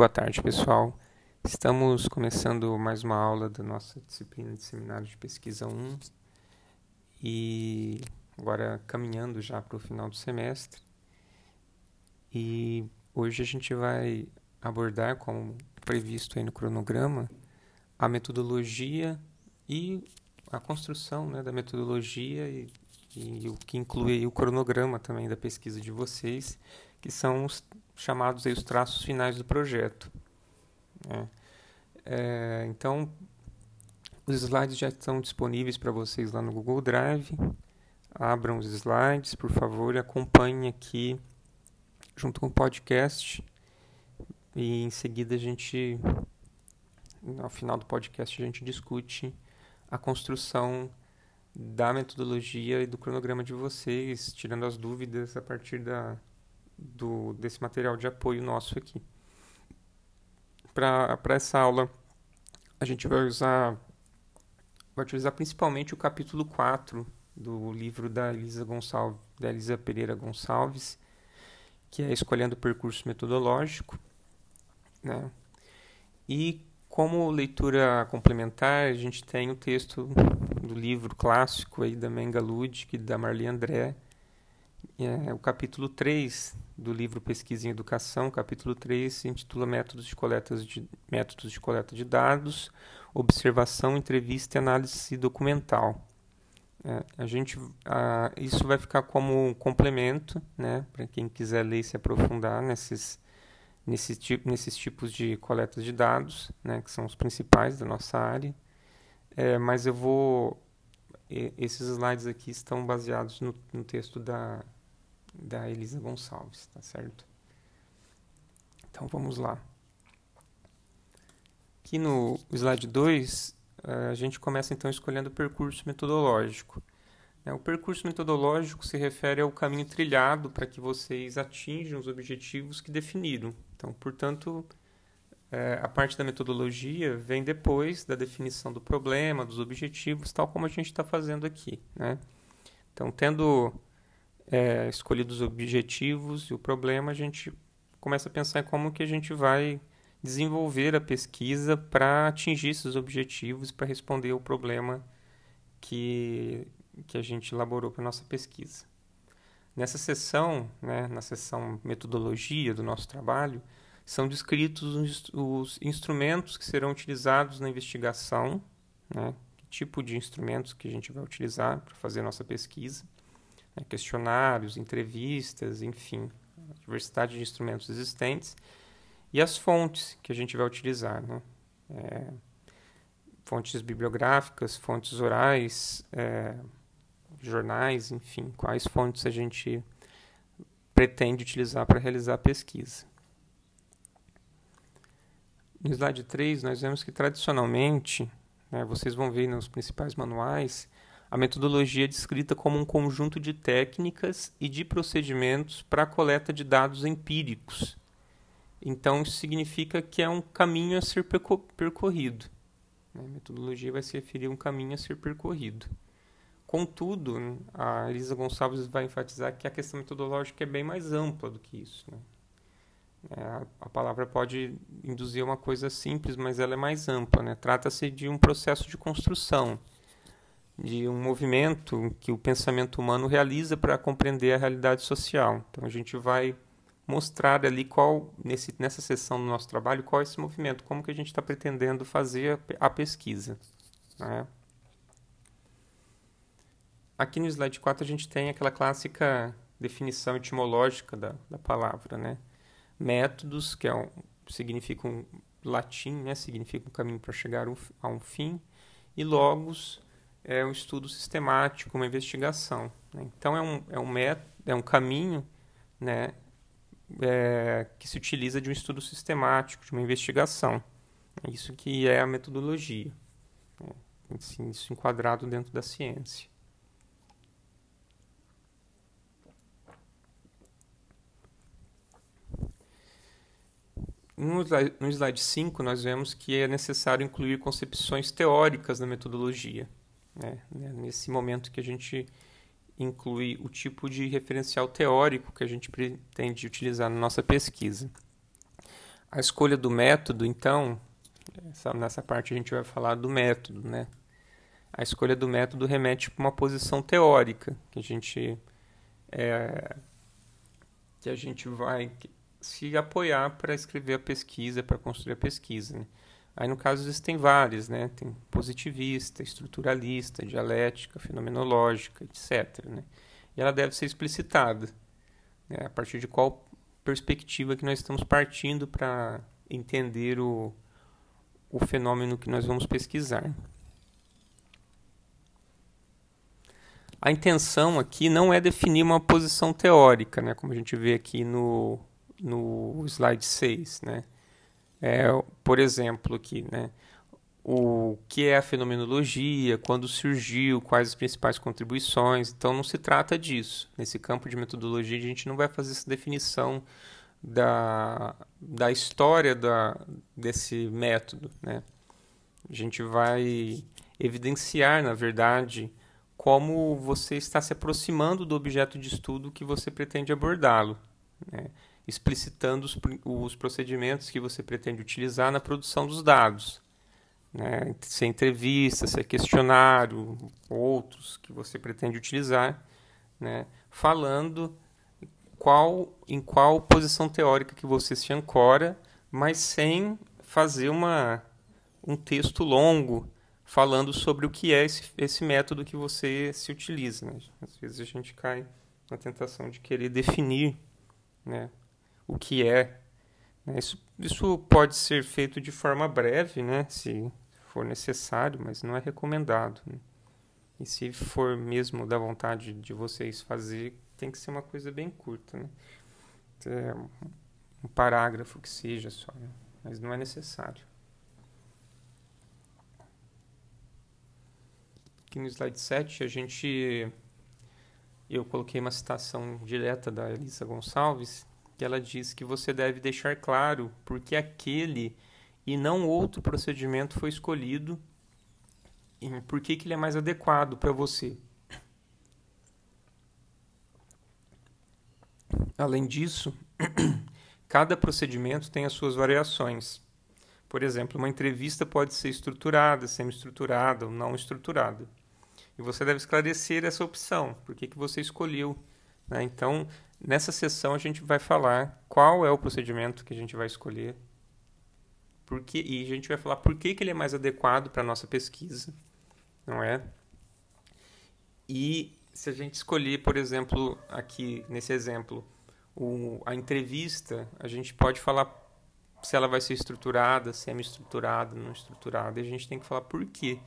Boa tarde, pessoal. Estamos começando mais uma aula da nossa disciplina de Seminário de Pesquisa 1 e agora caminhando já para o final do semestre. E hoje a gente vai abordar, como previsto aí no cronograma, a metodologia e a construção né, da metodologia e, e o que inclui o cronograma também da pesquisa de vocês, que são os chamados aí os traços finais do projeto. Né? É, então, os slides já estão disponíveis para vocês lá no Google Drive. Abram os slides, por favor, e acompanhem aqui junto com o podcast. E em seguida a gente, ao final do podcast, a gente discute a construção da metodologia e do cronograma de vocês, tirando as dúvidas a partir da, do, desse material de apoio nosso aqui. Para essa aula, a gente vai usar vai utilizar principalmente o capítulo 4 do livro da Elisa Gonçalves, da Elisa Pereira Gonçalves, que é Escolhendo o Percurso Metodológico, né? E como leitura complementar, a gente tem o texto do livro clássico aí da Menga Ludic, da Marli André, é, o capítulo 3 do livro Pesquisa em Educação, capítulo 3, se intitula Métodos de, Coletas de, Métodos de Coleta de Dados, Observação, Entrevista e Análise Documental. É, a gente, a, isso vai ficar como um complemento, né, para quem quiser ler e se aprofundar nesses, nesses, nesses tipos de coletas de dados, né, que são os principais da nossa área. É, mas eu vou esses slides aqui estão baseados no, no texto da, da Elisa Gonçalves, tá certo? Então vamos lá. Aqui no slide 2, eh, a gente começa então escolhendo o percurso metodológico. É, o percurso metodológico se refere ao caminho trilhado para que vocês atinjam os objetivos que definiram. Então, portanto, é, a parte da metodologia vem depois da definição do problema, dos objetivos, tal como a gente está fazendo aqui. Né? Então, tendo é, escolhido os objetivos e o problema, a gente começa a pensar como que a gente vai desenvolver a pesquisa para atingir esses objetivos, para responder ao problema que, que a gente elaborou para a nossa pesquisa. Nessa sessão, né, na sessão metodologia do nosso trabalho, são descritos os, os instrumentos que serão utilizados na investigação, né? que tipo de instrumentos que a gente vai utilizar para fazer nossa pesquisa? Questionários, entrevistas, enfim, a diversidade de instrumentos existentes, e as fontes que a gente vai utilizar, né? É, fontes bibliográficas, fontes orais, é, jornais, enfim, quais fontes a gente pretende utilizar para realizar a pesquisa. No slide 3, nós vemos que tradicionalmente, né, vocês vão ver nos principais manuais, a metodologia é descrita como um conjunto de técnicas e de procedimentos para a coleta de dados empíricos. Então, isso significa que é um caminho a ser percorrido. Né? A metodologia vai se referir a um caminho a ser percorrido. Contudo, a Elisa Gonçalves vai enfatizar que a questão metodológica é bem mais ampla do que isso. Né? É, a palavra pode induzir uma coisa simples, mas ela é mais ampla. Né? Trata-se de um processo de construção, de um movimento que o pensamento humano realiza para compreender a realidade social. Então a gente vai mostrar ali qual, nesse, nessa sessão do nosso trabalho, qual é esse movimento, como que a gente está pretendendo fazer a, a pesquisa. Né? Aqui no slide 4 a gente tem aquela clássica definição etimológica da, da palavra, né? métodos, que é um, significa um latim, né, significa um caminho para chegar a um fim, e logos é um estudo sistemático, uma investigação. Né? Então é um, é um método, é um caminho né, é, que se utiliza de um estudo sistemático, de uma investigação. É isso que é a metodologia. Né? Isso enquadrado dentro da ciência. No slide 5, nós vemos que é necessário incluir concepções teóricas na metodologia. Né? Nesse momento que a gente inclui o tipo de referencial teórico que a gente pretende utilizar na nossa pesquisa. A escolha do método, então, essa, nessa parte a gente vai falar do método, né? A escolha do método remete para uma posição teórica que a gente é, que a gente vai se apoiar para escrever a pesquisa, para construir a pesquisa. Né? Aí no caso existem várias, né? Tem positivista, estruturalista, dialética, fenomenológica, etc. Né? E ela deve ser explicitada. Né? A partir de qual perspectiva que nós estamos partindo para entender o, o fenômeno que nós vamos pesquisar. A intenção aqui não é definir uma posição teórica, né, como a gente vê aqui no, no slide 6. Né? É, por exemplo, aqui, né, o que é a fenomenologia, quando surgiu, quais as principais contribuições. Então, não se trata disso. Nesse campo de metodologia, a gente não vai fazer essa definição da, da história da, desse método. Né? A gente vai evidenciar, na verdade, como você está se aproximando do objeto de estudo que você pretende abordá-lo, né? Explicitando os, os procedimentos que você pretende utilizar na produção dos dados né, se é entrevista, se é questionário, outros que você pretende utilizar, né, falando qual, em qual posição teórica que você se ancora, mas sem fazer uma, um texto longo falando sobre o que é esse, esse método que você se utiliza. Né? Às vezes a gente cai na tentação de querer definir né, o que é. Né? Isso, isso pode ser feito de forma breve, né? se for necessário, mas não é recomendado. Né? E se for mesmo da vontade de vocês fazer, tem que ser uma coisa bem curta, né? É um parágrafo que seja só, né? mas não é necessário. Aqui no slide 7, a gente eu coloquei uma citação direta da Elisa Gonçalves, que ela diz que você deve deixar claro porque aquele e não outro procedimento foi escolhido e por que, que ele é mais adequado para você. Além disso, cada procedimento tem as suas variações. Por exemplo, uma entrevista pode ser estruturada, semi-estruturada ou não estruturada. E você deve esclarecer essa opção, por que, que você escolheu. Né? Então, nessa sessão a gente vai falar qual é o procedimento que a gente vai escolher porque, e a gente vai falar por que, que ele é mais adequado para a nossa pesquisa, não é? E se a gente escolher, por exemplo, aqui nesse exemplo, o, a entrevista, a gente pode falar se ela vai ser estruturada, semi-estruturada, não estruturada, e a gente tem que falar por quê.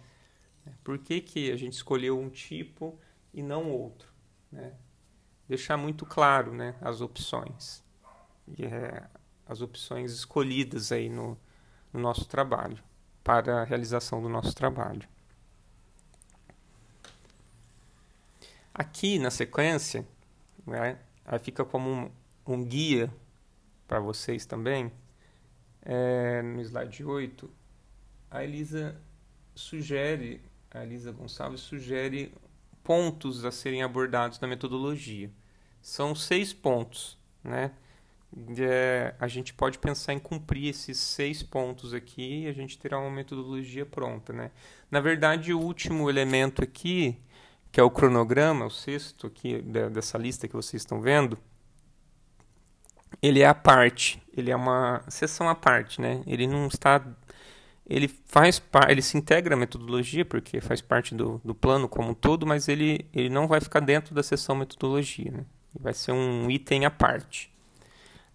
Né? Por que, que a gente escolheu um tipo e não outro. Né? Deixar muito claro né, as opções. É, as opções escolhidas aí no, no nosso trabalho, para a realização do nosso trabalho. Aqui na sequência, né, fica como um, um guia para vocês também. É, no slide 8, a Elisa sugere, a Elisa Gonçalves sugere pontos a serem abordados na metodologia. São seis pontos, né? é, a gente pode pensar em cumprir esses seis pontos aqui e a gente terá uma metodologia pronta. Né? Na verdade, o último elemento aqui, que é o cronograma, o sexto aqui dessa lista que vocês estão vendo, ele é a parte, ele é uma seção à parte, né? Ele não está, ele faz ele se integra à metodologia porque faz parte do, do plano como um todo, mas ele, ele não vai ficar dentro da seção metodologia, né? Vai ser um item à parte.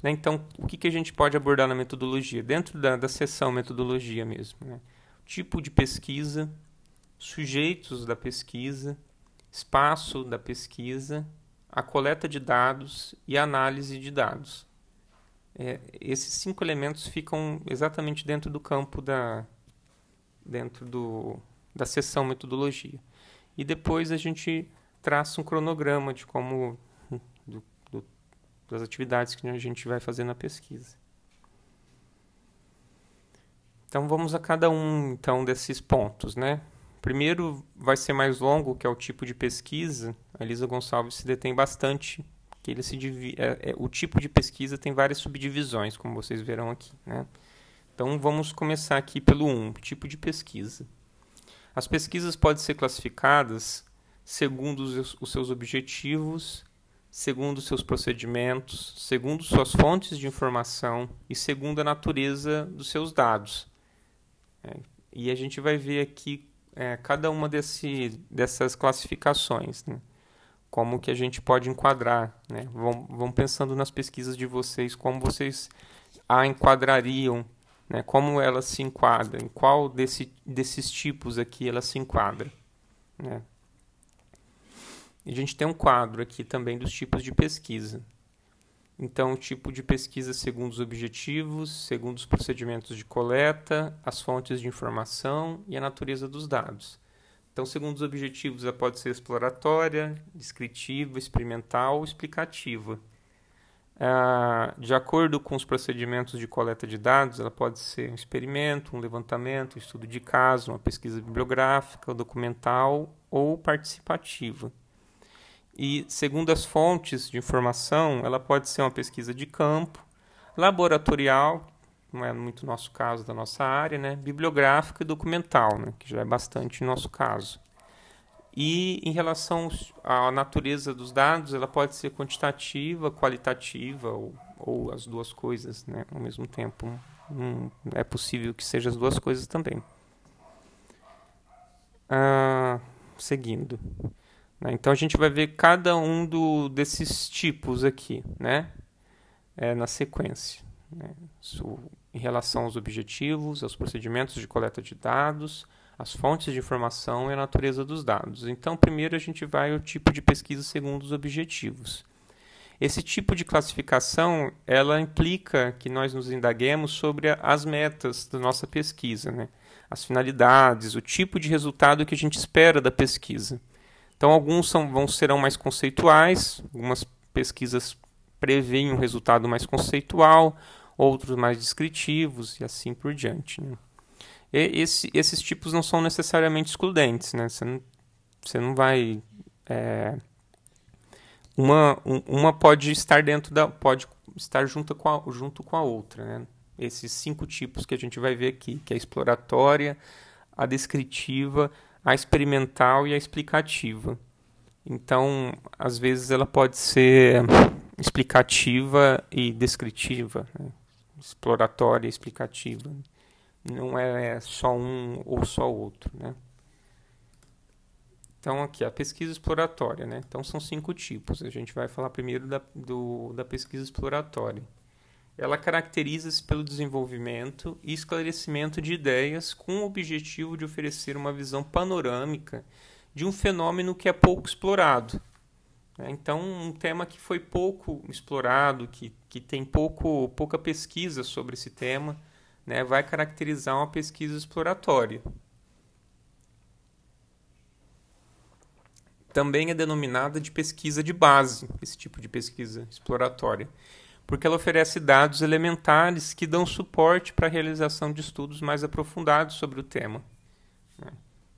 Né? Então, o que, que a gente pode abordar na metodologia? Dentro da, da seção metodologia mesmo. Né? Tipo de pesquisa, sujeitos da pesquisa, espaço da pesquisa, a coleta de dados e a análise de dados. É, esses cinco elementos ficam exatamente dentro do campo da dentro do, da seção metodologia. E depois a gente traça um cronograma de como das atividades que a gente vai fazer na pesquisa. Então vamos a cada um então desses pontos, né? Primeiro vai ser mais longo, que é o tipo de pesquisa. A Elisa Gonçalves se detém bastante que ele se é, é, o tipo de pesquisa tem várias subdivisões, como vocês verão aqui, né? Então vamos começar aqui pelo 1, um, tipo de pesquisa. As pesquisas podem ser classificadas segundo os, os seus objetivos, segundo seus procedimentos, segundo suas fontes de informação e segundo a natureza dos seus dados. É, e a gente vai ver aqui é, cada uma desse, dessas classificações, né? Como que a gente pode enquadrar. Né? Vão, vão pensando nas pesquisas de vocês, como vocês a enquadrariam, né? como ela se enquadra, em qual desse, desses tipos aqui ela se enquadra. Né? a gente tem um quadro aqui também dos tipos de pesquisa. Então, o tipo de pesquisa segundo os objetivos, segundo os procedimentos de coleta, as fontes de informação e a natureza dos dados. Então, segundo os objetivos, ela pode ser exploratória, descritiva, experimental ou explicativa. Ah, de acordo com os procedimentos de coleta de dados, ela pode ser um experimento, um levantamento, um estudo de caso, uma pesquisa bibliográfica, documental ou participativa. E, segundo as fontes de informação, ela pode ser uma pesquisa de campo, laboratorial, não é muito nosso caso da nossa área, né? bibliográfica e documental, né? que já é bastante nosso caso. E em relação à natureza dos dados, ela pode ser quantitativa, qualitativa ou, ou as duas coisas né? ao mesmo tempo. Hum, é possível que seja as duas coisas também. Ah, seguindo. Né? Então a gente vai ver cada um do, desses tipos aqui, né? É, na sequência. Né? em relação aos objetivos, aos procedimentos de coleta de dados, as fontes de informação e a natureza dos dados. Então, primeiro a gente vai ao tipo de pesquisa segundo os objetivos. Esse tipo de classificação, ela implica que nós nos indaguemos sobre as metas da nossa pesquisa, né? as finalidades, o tipo de resultado que a gente espera da pesquisa. Então, alguns são, vão, serão mais conceituais, algumas pesquisas preveem um resultado mais conceitual, outros mais descritivos e assim por diante. Né? Esse, esses tipos não são necessariamente excludentes, né? Você não, você não vai... É, uma, uma pode estar dentro da... pode estar junto com a, junto com a outra, né? Esses cinco tipos que a gente vai ver aqui, que é a exploratória, a descritiva, a experimental e a explicativa. Então, às vezes ela pode ser explicativa e descritiva, né? Exploratória explicativa. Não é só um ou só outro, né? Então, aqui, a pesquisa exploratória, né? Então, são cinco tipos. A gente vai falar primeiro da, do, da pesquisa exploratória. Ela caracteriza-se pelo desenvolvimento e esclarecimento de ideias com o objetivo de oferecer uma visão panorâmica de um fenômeno que é pouco explorado. Né? Então, um tema que foi pouco explorado, que, que tem pouco, pouca pesquisa sobre esse tema, né, vai caracterizar uma pesquisa exploratória. Também é denominada de pesquisa de base, esse tipo de pesquisa exploratória porque ela oferece dados elementares que dão suporte para a realização de estudos mais aprofundados sobre o tema. Né?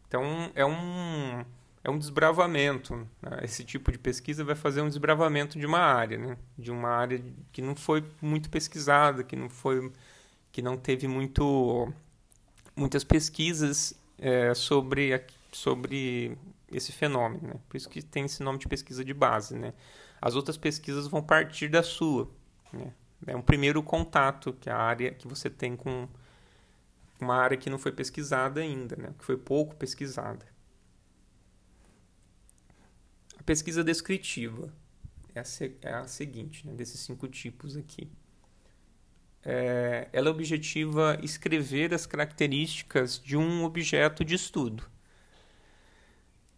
Então, é um, é um desbravamento. Né? Esse tipo de pesquisa vai fazer um desbravamento de uma área, né? de uma área que não foi muito pesquisada, que não, foi, que não teve muito, muitas pesquisas é, sobre, sobre esse fenômeno. Né? Por isso que tem esse nome de pesquisa de base. Né? As outras pesquisas vão partir da sua. Né? É um primeiro contato que a área que você tem com uma área que não foi pesquisada ainda, né? que foi pouco pesquisada. Pesquisa descritiva é a, é a seguinte, né? desses cinco tipos aqui. É, ela é objetiva escrever as características de um objeto de estudo.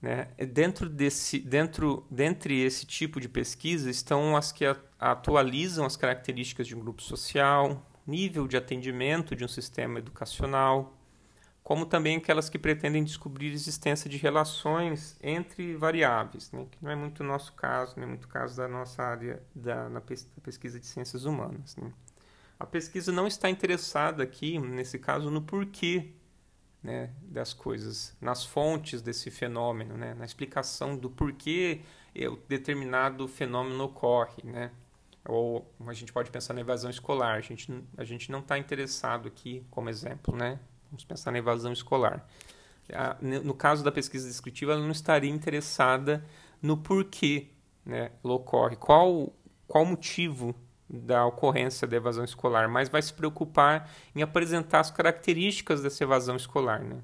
Né? Dentro desse, dentro, dentre esse tipo de pesquisa estão as que atualizam as características de um grupo social, nível de atendimento de um sistema educacional, como também aquelas que pretendem descobrir a existência de relações entre variáveis, né? que não é muito o nosso caso, não é muito o caso da nossa área da, na pesquisa de ciências humanas. Né? A pesquisa não está interessada aqui, nesse caso, no porquê né, das coisas, nas fontes desse fenômeno, né, na explicação do porquê o determinado fenômeno ocorre, né? Ou a gente pode pensar na evasão escolar. A gente, a gente não está interessado aqui, como exemplo, né? Vamos pensar na evasão escolar. No caso da pesquisa descritiva, ela não estaria interessada no porquê né, ela ocorre, qual qual o motivo da ocorrência da evasão escolar, mas vai se preocupar em apresentar as características dessa evasão escolar, né?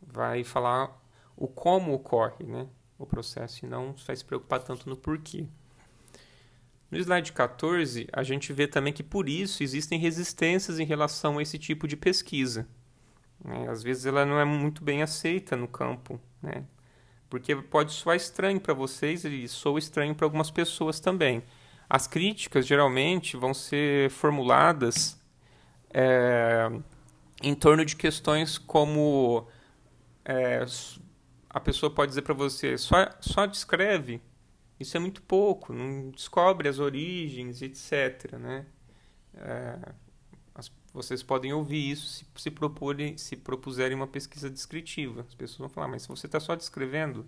Vai falar o como ocorre, né? O processo e não vai se preocupar tanto no porquê. No slide 14, a gente vê também que por isso existem resistências em relação a esse tipo de pesquisa. Né? Às vezes ela não é muito bem aceita no campo, né? porque pode soar estranho para vocês e soa estranho para algumas pessoas também. As críticas geralmente vão ser formuladas é, em torno de questões como é, a pessoa pode dizer para você só, só descreve, isso é muito pouco, não descobre as origens, etc. Né? É, vocês podem ouvir isso se, se, proporem, se propuserem uma pesquisa descritiva. As pessoas vão falar, mas se você está só descrevendo,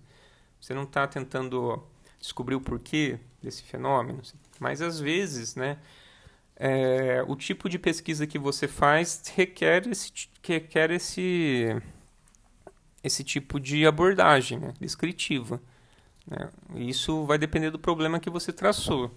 você não está tentando descobrir o porquê desse fenômeno. Mas às vezes, né, é, o tipo de pesquisa que você faz requer esse, requer esse, esse tipo de abordagem né, descritiva. Né? Isso vai depender do problema que você traçou.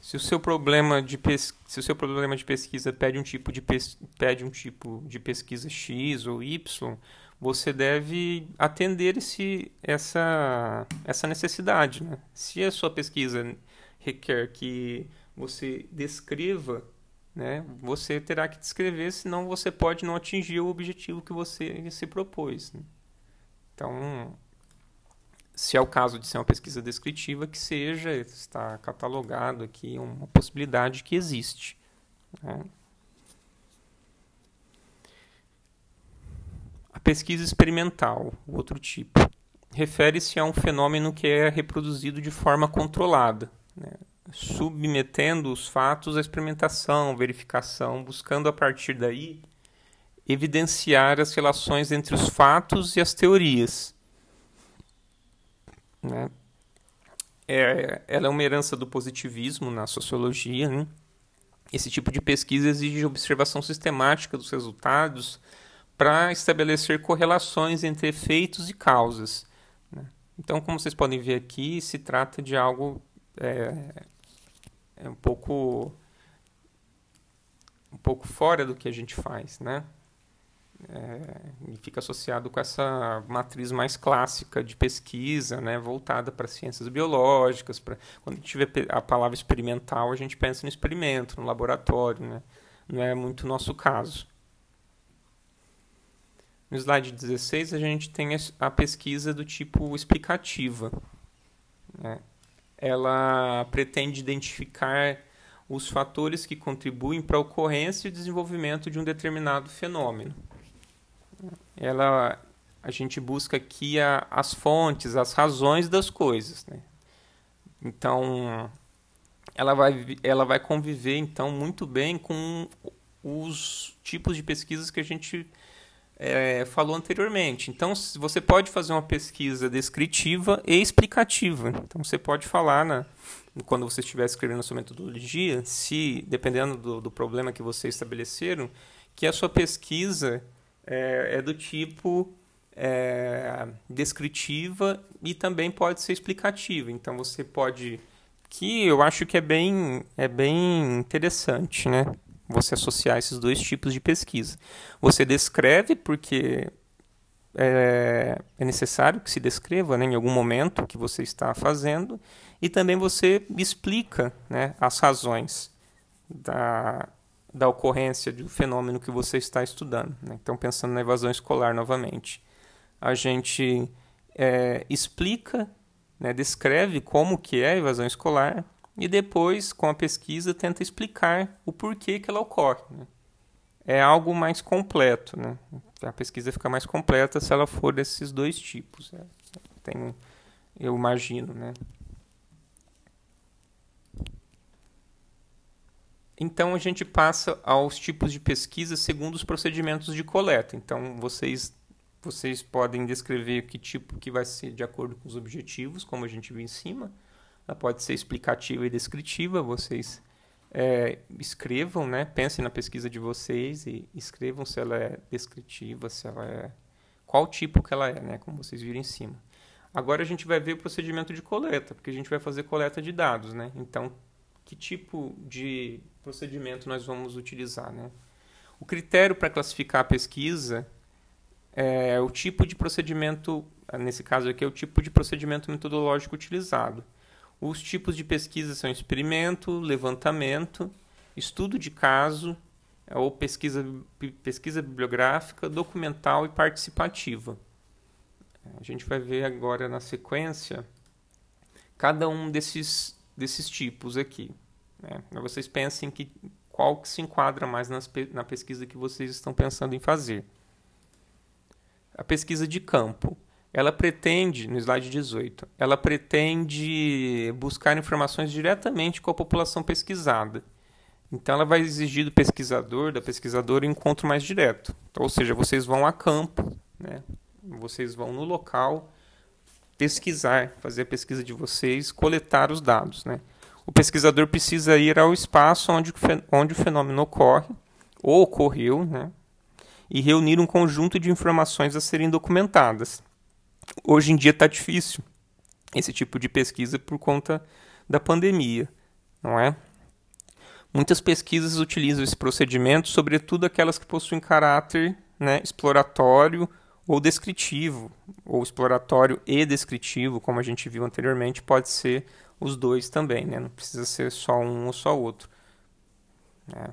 Se o seu problema de pes... se o seu problema de pesquisa pede um tipo de pes... pede um tipo de pesquisa X ou Y, você deve atender esse, essa, essa necessidade. Né? Se a sua pesquisa requer que você descreva, né, você terá que descrever, senão você pode não atingir o objetivo que você se propôs. Né? Então, se é o caso de ser uma pesquisa descritiva, que seja, está catalogado aqui uma possibilidade que existe. Né? A pesquisa experimental, o outro tipo, refere-se a um fenômeno que é reproduzido de forma controlada, né? submetendo os fatos à experimentação, verificação, buscando a partir daí evidenciar as relações entre os fatos e as teorias. Né? É, ela é uma herança do positivismo na sociologia. Né? Esse tipo de pesquisa exige observação sistemática dos resultados para estabelecer correlações entre efeitos e causas. Né? Então, como vocês podem ver aqui, se trata de algo é, é um pouco um pouco fora do que a gente faz, né? É, e fica associado com essa matriz mais clássica de pesquisa, né, voltada para ciências biológicas. Pra, quando a gente vê a palavra experimental, a gente pensa no experimento, no laboratório. Né? Não é muito o nosso caso. No slide 16, a gente tem a pesquisa do tipo explicativa. Né? Ela pretende identificar os fatores que contribuem para a ocorrência e desenvolvimento de um determinado fenômeno. Ela, a gente busca aqui a, as fontes, as razões das coisas. Né? Então, ela vai, ela vai conviver então muito bem com os tipos de pesquisas que a gente é, falou anteriormente. Então, você pode fazer uma pesquisa descritiva e explicativa. Então, você pode falar, na, quando você estiver escrevendo a sua metodologia, se, dependendo do, do problema que você estabeleceram, que a sua pesquisa é, é do tipo é, descritiva e também pode ser explicativa. Então, você pode... Que eu acho que é bem, é bem interessante, né? você associar esses dois tipos de pesquisa. Você descreve porque é, é necessário que se descreva né, em algum momento o que você está fazendo e também você explica né, as razões da, da ocorrência do fenômeno que você está estudando. Né? Então, pensando na evasão escolar novamente, a gente é, explica, né, descreve como que é a evasão escolar, e depois, com a pesquisa, tenta explicar o porquê que ela ocorre. Né? É algo mais completo. Né? A pesquisa fica mais completa se ela for desses dois tipos. Né? Tem, eu imagino. Né? Então a gente passa aos tipos de pesquisa segundo os procedimentos de coleta. Então vocês vocês podem descrever que tipo que vai ser de acordo com os objetivos, como a gente viu em cima. Ela pode ser explicativa e descritiva, vocês é, escrevam, né? Pensem na pesquisa de vocês e escrevam se ela é descritiva, se ela é qual tipo que ela é, né? Como vocês viram em cima. Agora a gente vai ver o procedimento de coleta, porque a gente vai fazer coleta de dados, né? Então, que tipo de procedimento nós vamos utilizar, né? O critério para classificar a pesquisa é o tipo de procedimento, nesse caso aqui é o tipo de procedimento metodológico utilizado. Os tipos de pesquisa são experimento, levantamento, estudo de caso, ou pesquisa, pesquisa bibliográfica, documental e participativa. A gente vai ver agora na sequência cada um desses, desses tipos aqui. Né? Vocês pensem que qual que se enquadra mais nas, na pesquisa que vocês estão pensando em fazer. A pesquisa de campo ela pretende, no slide 18, ela pretende buscar informações diretamente com a população pesquisada. Então, ela vai exigir do pesquisador, da pesquisadora, um encontro mais direto. Ou seja, vocês vão a campo, né? vocês vão no local pesquisar, fazer a pesquisa de vocês, coletar os dados. Né? O pesquisador precisa ir ao espaço onde, onde o fenômeno ocorre, ou ocorreu, né? e reunir um conjunto de informações a serem documentadas. Hoje em dia está difícil esse tipo de pesquisa por conta da pandemia, não é? Muitas pesquisas utilizam esse procedimento, sobretudo aquelas que possuem caráter né, exploratório ou descritivo, ou exploratório e descritivo, como a gente viu anteriormente, pode ser os dois também, né? não precisa ser só um ou só outro. É.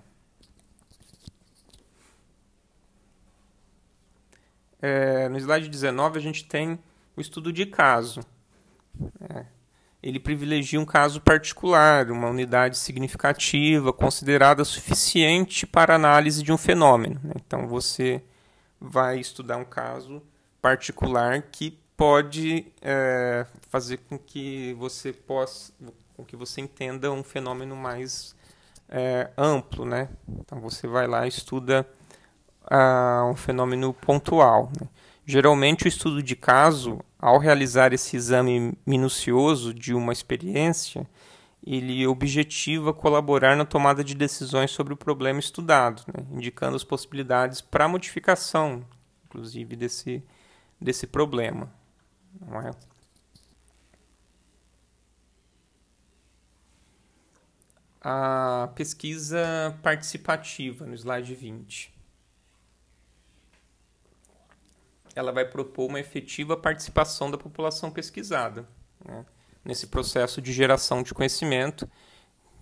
É, no slide 19 a gente tem o estudo de caso. É, ele privilegia um caso particular, uma unidade significativa, considerada suficiente para análise de um fenômeno. Né? Então você vai estudar um caso particular que pode é, fazer com que você possa, com que você entenda um fenômeno mais é, amplo, né? Então você vai lá e estuda uh, um fenômeno pontual. Né? Geralmente, o estudo de caso, ao realizar esse exame minucioso de uma experiência, ele objetiva colaborar na tomada de decisões sobre o problema estudado, né? indicando as possibilidades para modificação, inclusive, desse, desse problema. É? A pesquisa participativa, no slide 20. ela vai propor uma efetiva participação da população pesquisada né, nesse processo de geração de conhecimento,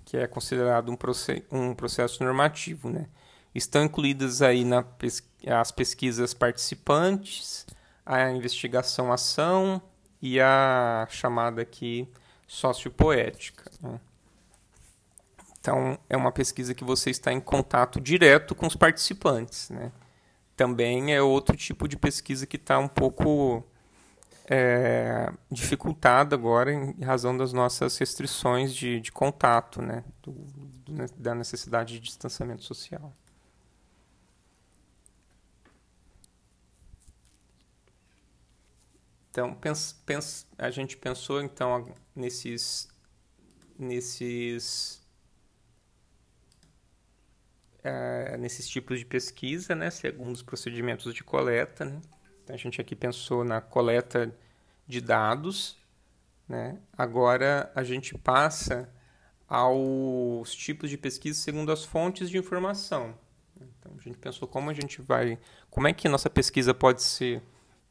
que é considerado um, proce um processo normativo. Né. Estão incluídas aí na pes as pesquisas participantes, a investigação-ação e a chamada aqui sociopoética. Né. Então, é uma pesquisa que você está em contato direto com os participantes, né? também é outro tipo de pesquisa que está um pouco é, dificultada agora em razão das nossas restrições de, de contato, né? Do, do, da necessidade de distanciamento social. Então, pens, pens, a gente pensou então nesses, nesses uh, nesses tipos de pesquisa, né, segundo os procedimentos de coleta. Né? Então, a gente aqui pensou na coleta de dados. Né? Agora, a gente passa aos tipos de pesquisa segundo as fontes de informação. Então, a gente pensou como a gente vai, como é que nossa pesquisa pode ser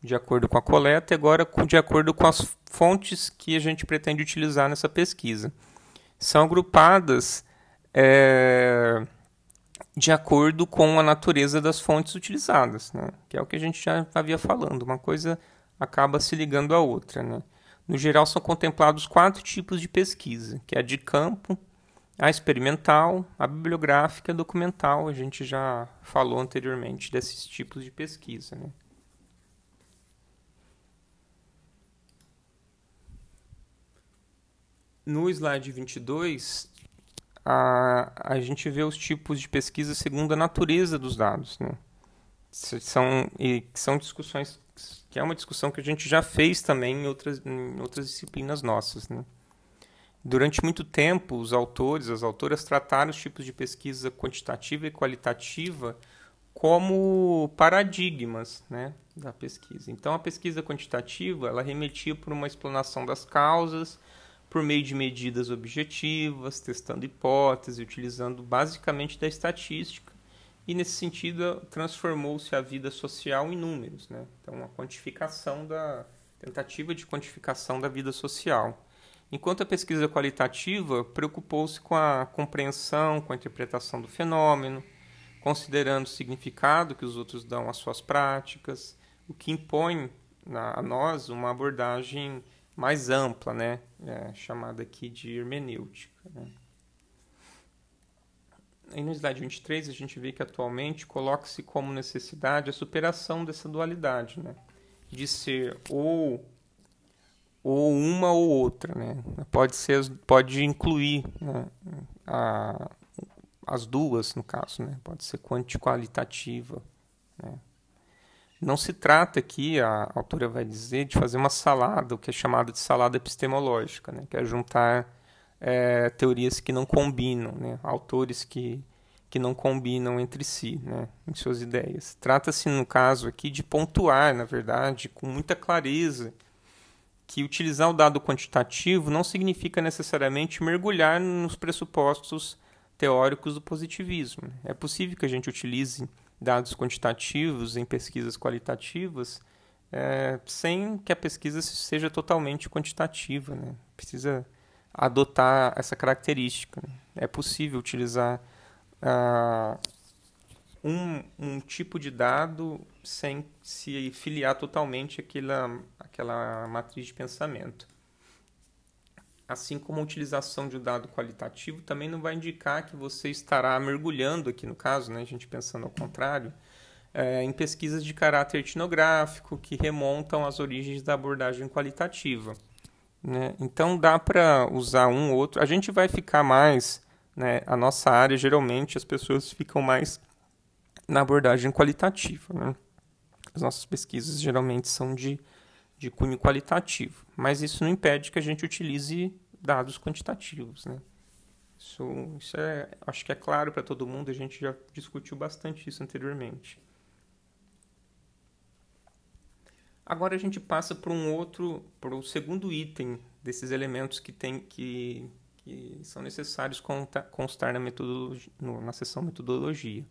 de acordo com a coleta e agora de acordo com as fontes que a gente pretende utilizar nessa pesquisa. São agrupadas é, de acordo com a natureza das fontes utilizadas, né? que é o que a gente já havia falando, uma coisa acaba se ligando à outra. Né? No geral, são contemplados quatro tipos de pesquisa, que é a de campo, a experimental, a bibliográfica e a documental. A gente já falou anteriormente desses tipos de pesquisa. Né? No slide 22, a, a gente vê os tipos de pesquisa segundo a natureza dos dados. Né? São, e são discussões que é uma discussão que a gente já fez também em outras, em outras disciplinas nossas. Né? Durante muito tempo, os autores, as autoras trataram os tipos de pesquisa quantitativa e qualitativa como paradigmas né, da pesquisa. Então, a pesquisa quantitativa ela remetia por uma explanação das causas, por meio de medidas objetivas, testando hipóteses, utilizando basicamente da estatística. E, nesse sentido, transformou-se a vida social em números. Né? Então, a quantificação da tentativa de quantificação da vida social. Enquanto a pesquisa qualitativa preocupou-se com a compreensão, com a interpretação do fenômeno, considerando o significado que os outros dão às suas práticas, o que impõe a nós uma abordagem mais ampla, né? É, chamada aqui de hermenêutica. Né? Aí no slide 23 a gente vê que atualmente coloca-se como necessidade a superação dessa dualidade, né? de ser ou ou uma ou outra, né? Pode ser, pode incluir né? a, as duas no caso, né? Pode ser quanti-qualitativa, né? Não se trata aqui, a autora vai dizer, de fazer uma salada, o que é chamado de salada epistemológica, né? que é juntar é, teorias que não combinam, né? autores que, que não combinam entre si né? em suas ideias. Trata-se, no caso aqui, de pontuar, na verdade, com muita clareza, que utilizar o dado quantitativo não significa necessariamente mergulhar nos pressupostos teóricos do positivismo. É possível que a gente utilize dados quantitativos em pesquisas qualitativas é, sem que a pesquisa seja totalmente quantitativa. Né? Precisa adotar essa característica. Né? É possível utilizar uh, um, um tipo de dado sem se filiar totalmente àquela, àquela matriz de pensamento. Assim como a utilização de um dado qualitativo também não vai indicar que você estará mergulhando, aqui no caso, né, a gente pensando ao contrário, é, em pesquisas de caráter etnográfico que remontam às origens da abordagem qualitativa. Né? Então dá para usar um ou outro. A gente vai ficar mais, né, a nossa área geralmente as pessoas ficam mais na abordagem qualitativa. Né? As nossas pesquisas geralmente são de, de cunho qualitativo, mas isso não impede que a gente utilize dados quantitativos. Né? Isso, isso é, acho que é claro para todo mundo, a gente já discutiu bastante isso anteriormente. Agora a gente passa para um outro, para o segundo item desses elementos que, tem, que, que são necessários constar na, metodologia, na seção metodologia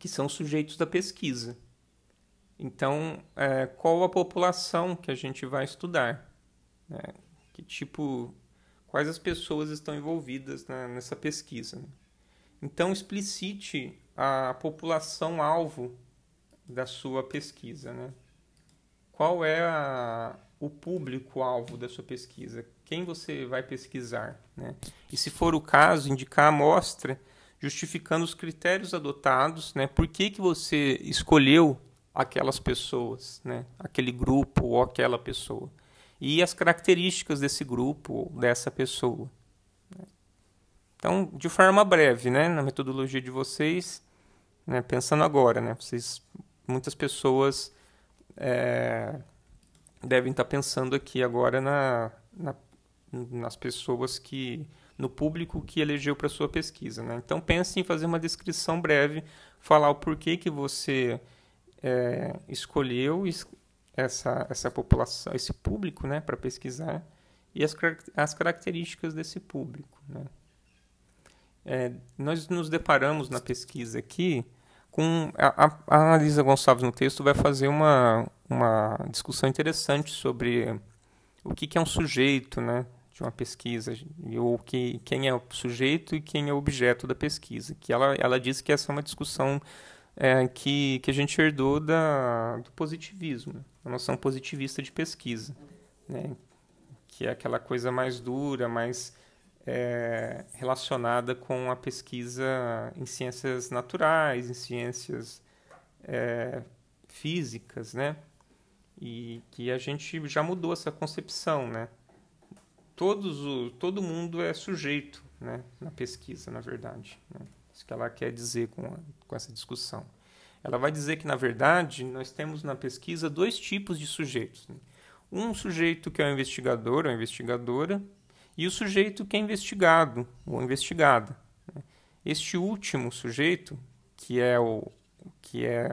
que são sujeitos da pesquisa. Então, é, qual a população que a gente vai estudar? Né? Que tipo, quais as pessoas estão envolvidas nessa pesquisa? Né? Então, explicite a população alvo da sua pesquisa, né? Qual é a, o público alvo da sua pesquisa? Quem você vai pesquisar, né? E se for o caso, indicar a amostra justificando os critérios adotados, né? Por que, que você escolheu aquelas pessoas, né? Aquele grupo ou aquela pessoa. E as características desse grupo dessa pessoa. Né? Então, de forma breve, né? Na metodologia de vocês, né? pensando agora, né? Vocês, muitas pessoas é, devem estar pensando aqui agora na, na nas pessoas que no público que elegeu para sua pesquisa. Né? Então pense em fazer uma descrição breve, falar o porquê que você é, escolheu essa, essa população, esse público né, para pesquisar e as, as características desse público. Né? É, nós nos deparamos na pesquisa aqui com a, a, a Analisa Gonçalves no texto vai fazer uma, uma discussão interessante sobre o que, que é um sujeito, né? de uma pesquisa, ou que, quem é o sujeito e quem é o objeto da pesquisa. Que ela, ela diz que essa é uma discussão é, que, que a gente herdou da, do positivismo, a noção positivista de pesquisa, né? que é aquela coisa mais dura, mais é, relacionada com a pesquisa em ciências naturais, em ciências é, físicas, né? E que a gente já mudou essa concepção, né? todos o, todo mundo é sujeito né, na pesquisa, na verdade. Né? Que ela quer dizer com, a, com essa discussão. Ela vai dizer que, na verdade, nós temos na pesquisa dois tipos de sujeitos. Né? Um sujeito que é o investigador ou investigadora e o sujeito que é investigado ou investigada. Né? Este último sujeito, que é o que é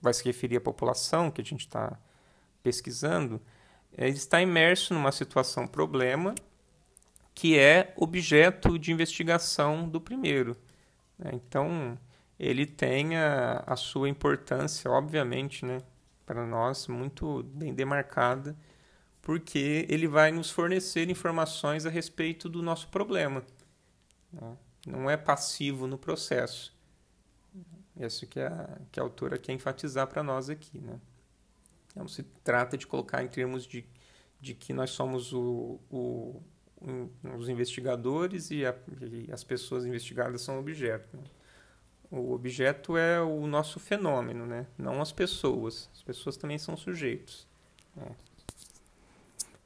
vai se referir à população que a gente está pesquisando, ele está imerso numa situação problema que é objeto de investigação do primeiro. Né? Então, ele tem a, a, sua importância, obviamente, né, para nós, muito bem demarcada, porque ele vai nos fornecer informações a respeito do nosso problema. Né? Não é passivo no processo. Isso que a, que a autora quer enfatizar para nós aqui. Né? Não se trata de colocar em termos de, de que nós somos o, o, os investigadores e, a, e, as pessoas investigadas são objeto. Né? O objeto é o nosso fenômeno, né? não as pessoas. As pessoas também são sujeitos. Né?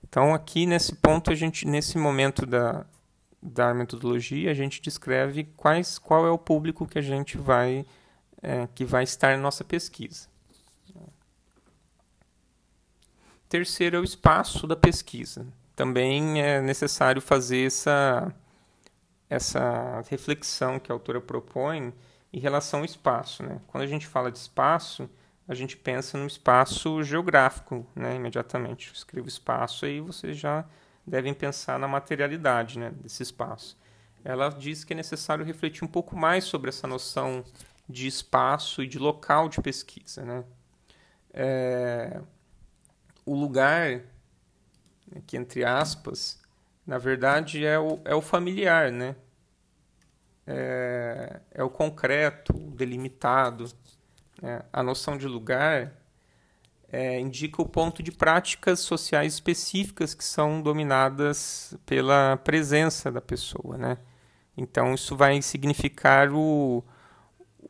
Então, aqui nesse ponto, a gente, nesse momento da, da metodologia, a gente descreve quais, qual é o público que a gente vai, é, que vai estar na nossa pesquisa. Terceiro é o espaço da pesquisa. Também é necessário fazer essa, essa reflexão que a autora propõe em relação ao espaço. Né? Quando a gente fala de espaço, a gente pensa no espaço geográfico, né? imediatamente. Eu escrevo espaço aí vocês já devem pensar na materialidade né? desse espaço. Ela diz que é necessário refletir um pouco mais sobre essa noção de espaço e de local de pesquisa. Né? É... O lugar, que entre aspas, na verdade é o, é o familiar, né? é, é o concreto, o delimitado. Né? A noção de lugar é, indica o ponto de práticas sociais específicas que são dominadas pela presença da pessoa. Né? Então, isso vai significar o,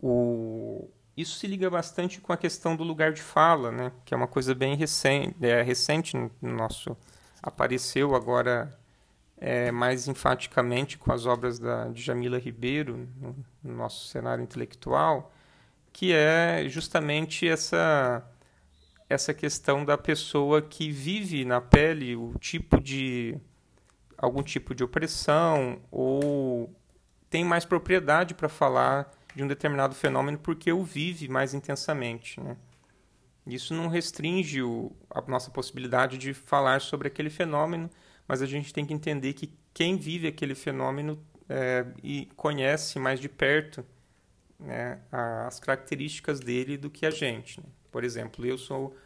o. Isso se liga bastante com a questão do lugar de fala, né? que é uma coisa bem recente, é, recente no nosso. Apareceu agora é, mais enfaticamente com as obras da, de Jamila Ribeiro no, no nosso cenário intelectual, que é justamente essa essa questão da pessoa que vive na pele o tipo de algum tipo de opressão ou tem mais propriedade para falar de um determinado fenômeno porque o vive mais intensamente, né? Isso não restringe o, a nossa possibilidade de falar sobre aquele fenômeno, mas a gente tem que entender que quem vive aquele fenômeno é, e conhece mais de perto né, as características dele do que a gente. Né? Por exemplo, eu sou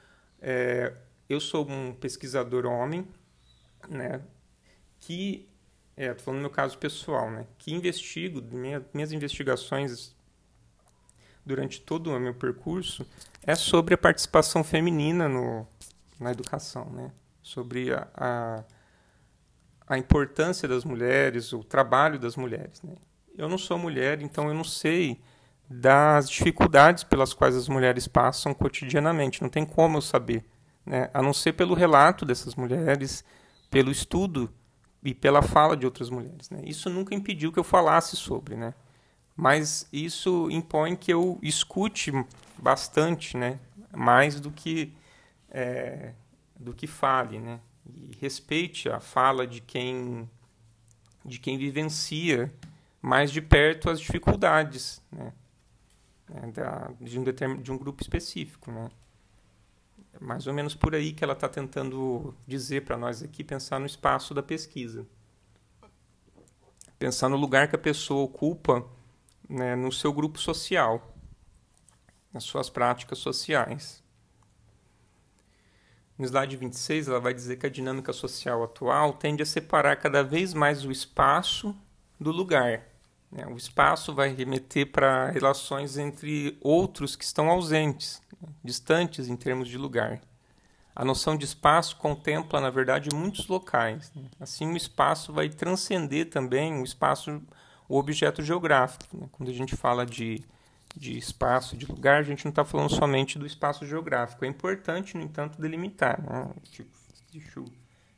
é, eu sou um pesquisador homem, né, que é, tô falando no meu caso pessoal, né, que investigo minha, minhas investigações durante todo o meu percurso é sobre a participação feminina no, na educação, né, sobre a, a a importância das mulheres, o trabalho das mulheres. Né? Eu não sou mulher, então eu não sei das dificuldades pelas quais as mulheres passam cotidianamente. Não tem como eu saber, né? a não ser pelo relato dessas mulheres, pelo estudo e pela fala de outras mulheres. Né? Isso nunca impediu que eu falasse sobre, né? Mas isso impõe que eu escute bastante, né? mais do que é, do que fale, né? e respeite a fala de quem de quem vivencia mais de perto as dificuldades né? É, da, de, um determin, de um grupo específico. Né? É mais ou menos por aí que ela está tentando dizer para nós aqui, pensar no espaço da pesquisa. Pensar no lugar que a pessoa ocupa né, no seu grupo social, nas suas práticas sociais. No slide 26, ela vai dizer que a dinâmica social atual tende a separar cada vez mais o espaço do lugar. Né? O espaço vai remeter para relações entre outros que estão ausentes, né? distantes em termos de lugar. A noção de espaço contempla, na verdade, muitos locais. Né? Assim, o espaço vai transcender também o espaço, o objeto geográfico. Né? Quando a gente fala de de espaço, de lugar, a gente não está falando somente do espaço geográfico. É importante, no entanto, delimitar. Né? Tipo, deixo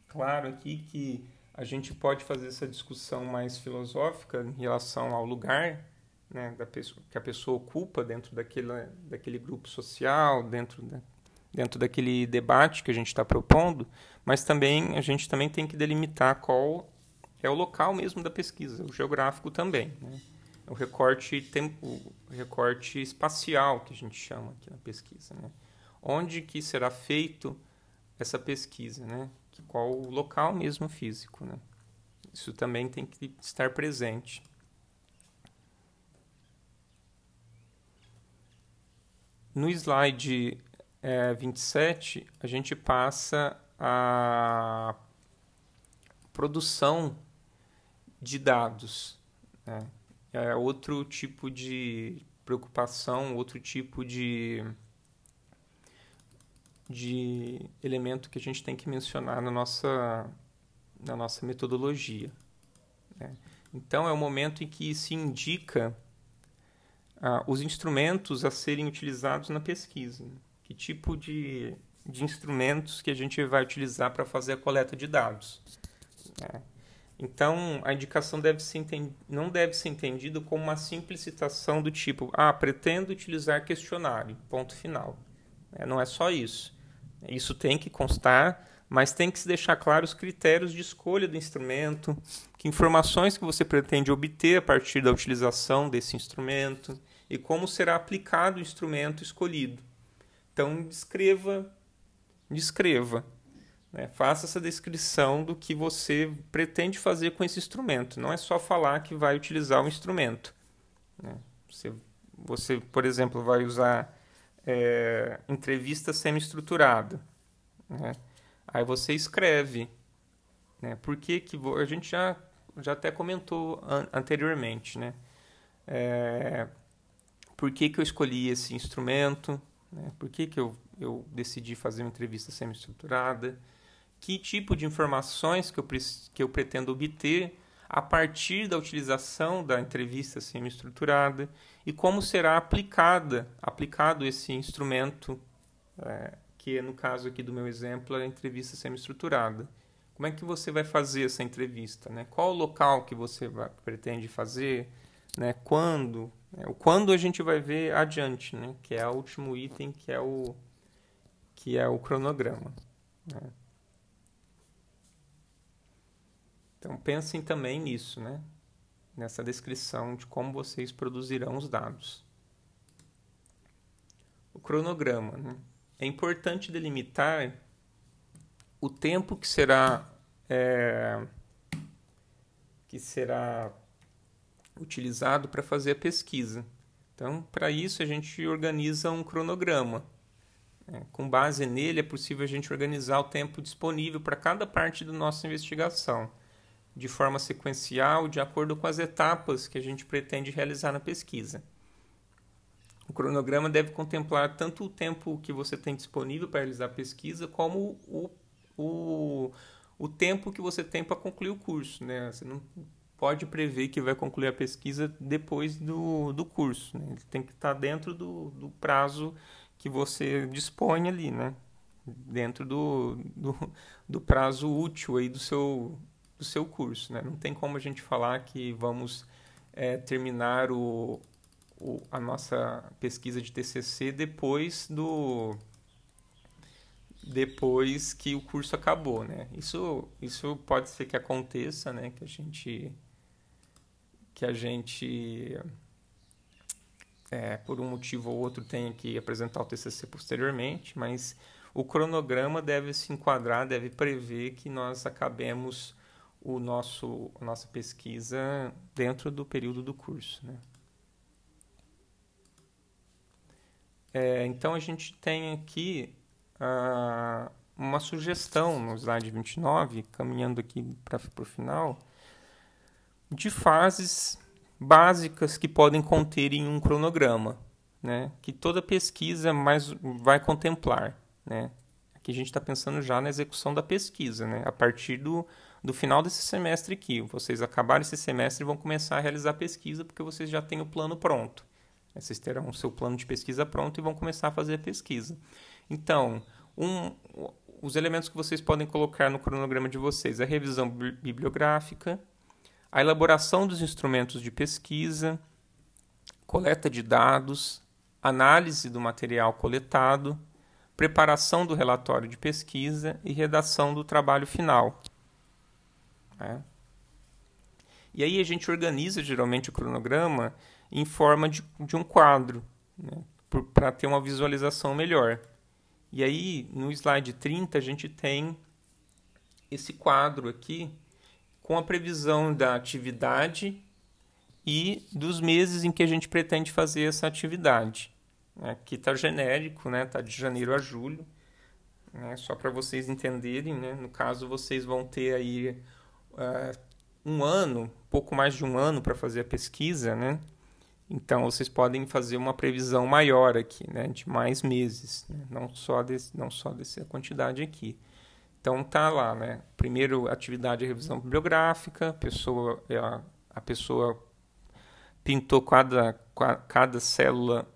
claro aqui que a gente pode fazer essa discussão mais filosófica em relação ao lugar, né, da pessoa, que a pessoa ocupa dentro daquele, daquele grupo social, dentro, da, dentro daquele debate que a gente está propondo, mas também a gente também tem que delimitar qual é o local mesmo da pesquisa, o geográfico também. Né? O recorte, tempo, recorte espacial que a gente chama aqui na pesquisa. Né? Onde que será feito essa pesquisa, né? qual o local mesmo físico. Né? Isso também tem que estar presente. No slide é, 27, a gente passa a produção de dados. Né? É outro tipo de preocupação, outro tipo de, de elemento que a gente tem que mencionar na nossa, na nossa metodologia. Né? Então, é o momento em que se indica ah, os instrumentos a serem utilizados na pesquisa. Que tipo de, de instrumentos que a gente vai utilizar para fazer a coleta de dados. Né? Então, a indicação deve ser não deve ser entendida como uma simples citação do tipo, ah, pretendo utilizar questionário, ponto final. É, não é só isso. Isso tem que constar, mas tem que se deixar claro os critérios de escolha do instrumento, que informações que você pretende obter a partir da utilização desse instrumento e como será aplicado o instrumento escolhido. Então, descreva, descreva. Né? Faça essa descrição do que você pretende fazer com esse instrumento. Não é só falar que vai utilizar o instrumento. Né? Você, você, por exemplo, vai usar é, entrevista semi-estruturada. Né? Aí você escreve. Né? Por que, que a gente já, já até comentou an anteriormente. Né? É, por que, que eu escolhi esse instrumento? Né? Por que, que eu, eu decidi fazer uma entrevista semi-estruturada? Que tipo de informações que eu, que eu pretendo obter a partir da utilização da entrevista semi-estruturada e como será aplicada, aplicado esse instrumento, é, que no caso aqui do meu exemplo é a entrevista semi-estruturada. Como é que você vai fazer essa entrevista? Né? Qual o local que você vai, pretende fazer? Né? Quando? É, o quando a gente vai ver adiante, né? que é o último item, que é o, que é o cronograma. Né? Então pensem também nisso, né? nessa descrição de como vocês produzirão os dados. O cronograma. Né? É importante delimitar o tempo que será é, que será utilizado para fazer a pesquisa. Então, para isso, a gente organiza um cronograma. É, com base nele, é possível a gente organizar o tempo disponível para cada parte da nossa investigação, de forma sequencial, de acordo com as etapas que a gente pretende realizar na pesquisa. O cronograma deve contemplar tanto o tempo que você tem disponível para realizar a pesquisa, como o, o, o tempo que você tem para concluir o curso. Né? Você não pode prever que vai concluir a pesquisa depois do, do curso. Né? Ele tem que estar dentro do, do prazo que você dispõe ali, né? dentro do, do, do, prazo útil aí do seu, do seu curso. Né? Não tem como a gente falar que vamos é, terminar o, o, a nossa pesquisa de TCC depois do depois que o curso acabou, né? Isso, isso pode ser que aconteça, né? Que a gente que a gente, é, por um motivo ou outro, tenha que apresentar o TCC posteriormente, mas o cronograma deve se enquadrar, deve prever que nós acabemos o nosso, a nossa pesquisa dentro do período do curso. Né? É, então, a gente tem aqui uh, uma sugestão no slide 29, caminhando aqui para o final, de fases básicas que podem conter em um cronograma, né? que toda pesquisa mais vai contemplar. Né? Aqui a gente está pensando já na execução da pesquisa, né? a partir do, do final desse semestre aqui. Vocês acabaram esse semestre e vão começar a realizar pesquisa porque vocês já têm o plano pronto. Vocês terão o seu plano de pesquisa pronto e vão começar a fazer a pesquisa. Então, um, os elementos que vocês podem colocar no cronograma de vocês é a revisão bibliográfica, a elaboração dos instrumentos de pesquisa, coleta de dados, análise do material coletado, preparação do relatório de pesquisa e redação do trabalho final. Né? E aí a gente organiza geralmente o cronograma em forma de, de um quadro, né? para ter uma visualização melhor. E aí no slide 30 a gente tem esse quadro aqui com a previsão da atividade e dos meses em que a gente pretende fazer essa atividade. Aqui está genérico, né? Está de janeiro a julho, né? Só para vocês entenderem, né? No caso, vocês vão ter aí uh, um ano, pouco mais de um ano para fazer a pesquisa, né? Então, vocês podem fazer uma previsão maior aqui, né? De mais meses, né? não só desse, não só dessa quantidade aqui. Então, tá lá, né? Primeiro, atividade de revisão bibliográfica, pessoa, a, a pessoa pintou cada, cada célula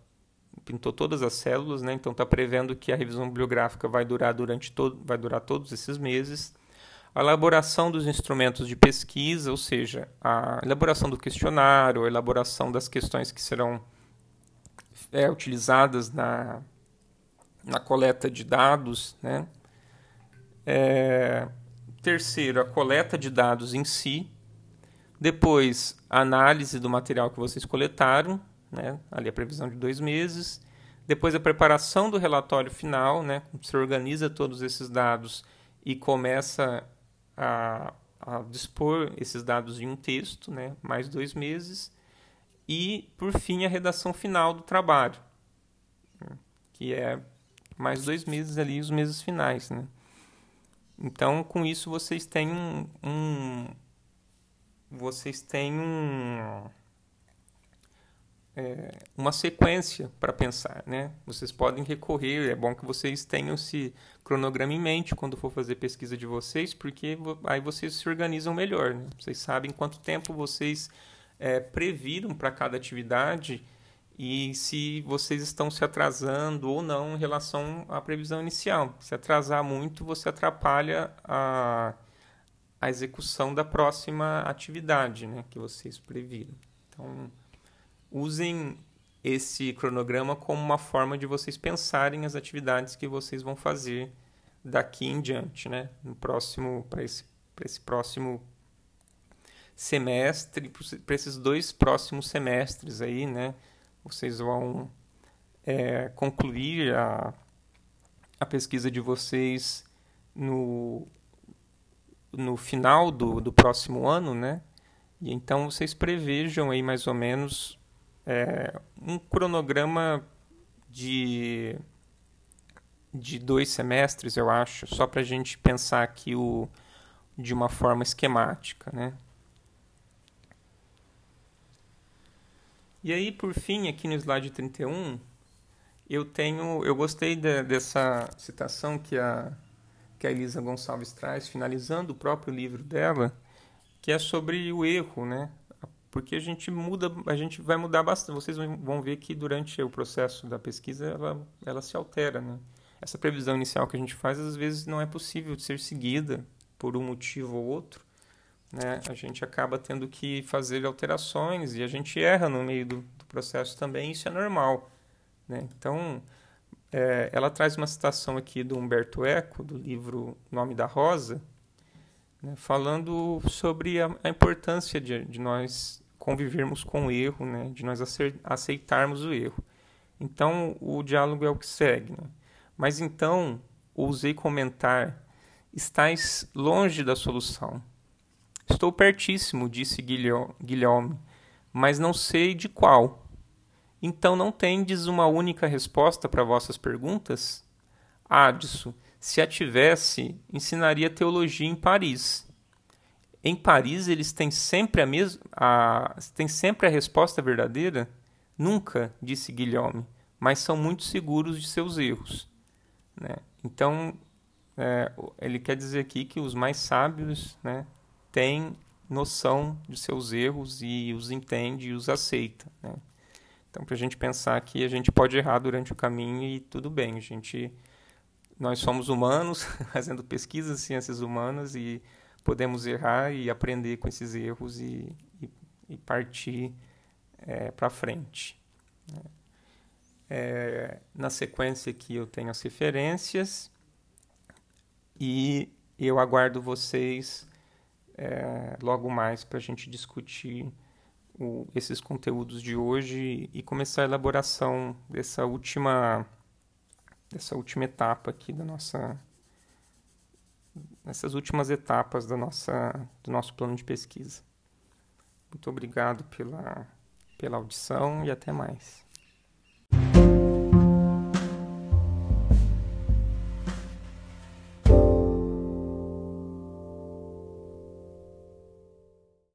pintou todas as células, né? Então está prevendo que a revisão bibliográfica vai durar durante todo, vai durar todos esses meses. A elaboração dos instrumentos de pesquisa, ou seja, a elaboração do questionário, a elaboração das questões que serão é, utilizadas na, na coleta de dados, né? É, terceiro, a coleta de dados em si. Depois, a análise do material que vocês coletaram né? ali a previsão de dois meses. Depois a preparação do relatório final, né? você organiza todos esses dados e começa a, a dispor esses dados em um texto, né? mais dois meses. E, por fim, a redação final do trabalho, né? que é mais dois meses ali, os meses finais. Né? Então, com isso, vocês têm um, um vocês têm um é, uma sequência para pensar, né? Vocês podem recorrer, é bom que vocês tenham esse cronograma em mente quando for fazer pesquisa de vocês, porque aí vocês se organizam melhor, né? Vocês sabem quanto tempo vocês é, previram para cada atividade e se vocês estão se atrasando ou não em relação à previsão inicial. Se atrasar muito, você atrapalha a, a execução da próxima atividade, né? Que vocês previram. Então usem esse cronograma como uma forma de vocês pensarem as atividades que vocês vão fazer daqui em diante, né? No próximo para esse para esse próximo semestre, para esses dois próximos semestres aí, né? Vocês vão é, concluir a, a pesquisa de vocês no, no final do, do próximo ano, né? E então vocês prevejam aí mais ou menos é, um cronograma de, de dois semestres, eu acho, só para a gente pensar aqui o, de uma forma esquemática. Né? E aí, por fim, aqui no slide 31, eu tenho, eu gostei de, dessa citação que a, que a Elisa Gonçalves traz, finalizando o próprio livro dela, que é sobre o erro, né? Porque a gente muda, a gente vai mudar bastante. Vocês vão ver que durante o processo da pesquisa ela, ela se altera, né? Essa previsão inicial que a gente faz às vezes não é possível de ser seguida por um motivo ou outro, né? A gente acaba tendo que fazer alterações e a gente erra no meio do, do processo também, isso é normal, né? Então, é, ela traz uma citação aqui do Humberto Eco, do livro Nome da Rosa, né, falando sobre a, a importância de, de, nós convivermos com o erro, né, de nós aceitarmos o erro. Então, o diálogo é o que segue. Né? Mas então, ousei comentar: estais longe da solução. Estou pertíssimo, disse Guilherme, mas não sei de qual. Então não tendes uma única resposta para vossas perguntas? Adso, se a tivesse, ensinaria teologia em Paris. Em Paris eles têm sempre a mesma, têm sempre a resposta verdadeira? Nunca, disse Guilherme, mas são muito seguros de seus erros. Né? Então, é, ele quer dizer aqui que os mais sábios né, têm noção de seus erros e os entende e os aceita. Né? Então, para a gente pensar que a gente pode errar durante o caminho e tudo bem, a gente nós somos humanos, fazendo pesquisas ciências humanas e podemos errar e aprender com esses erros e, e, e partir é, para frente. É, na sequência aqui eu tenho as referências e eu aguardo vocês é, logo mais para a gente discutir o, esses conteúdos de hoje e começar a elaboração dessa última dessa última etapa aqui da nossa nessas últimas etapas da nossa do nosso plano de pesquisa. Muito obrigado pela pela audição e até mais.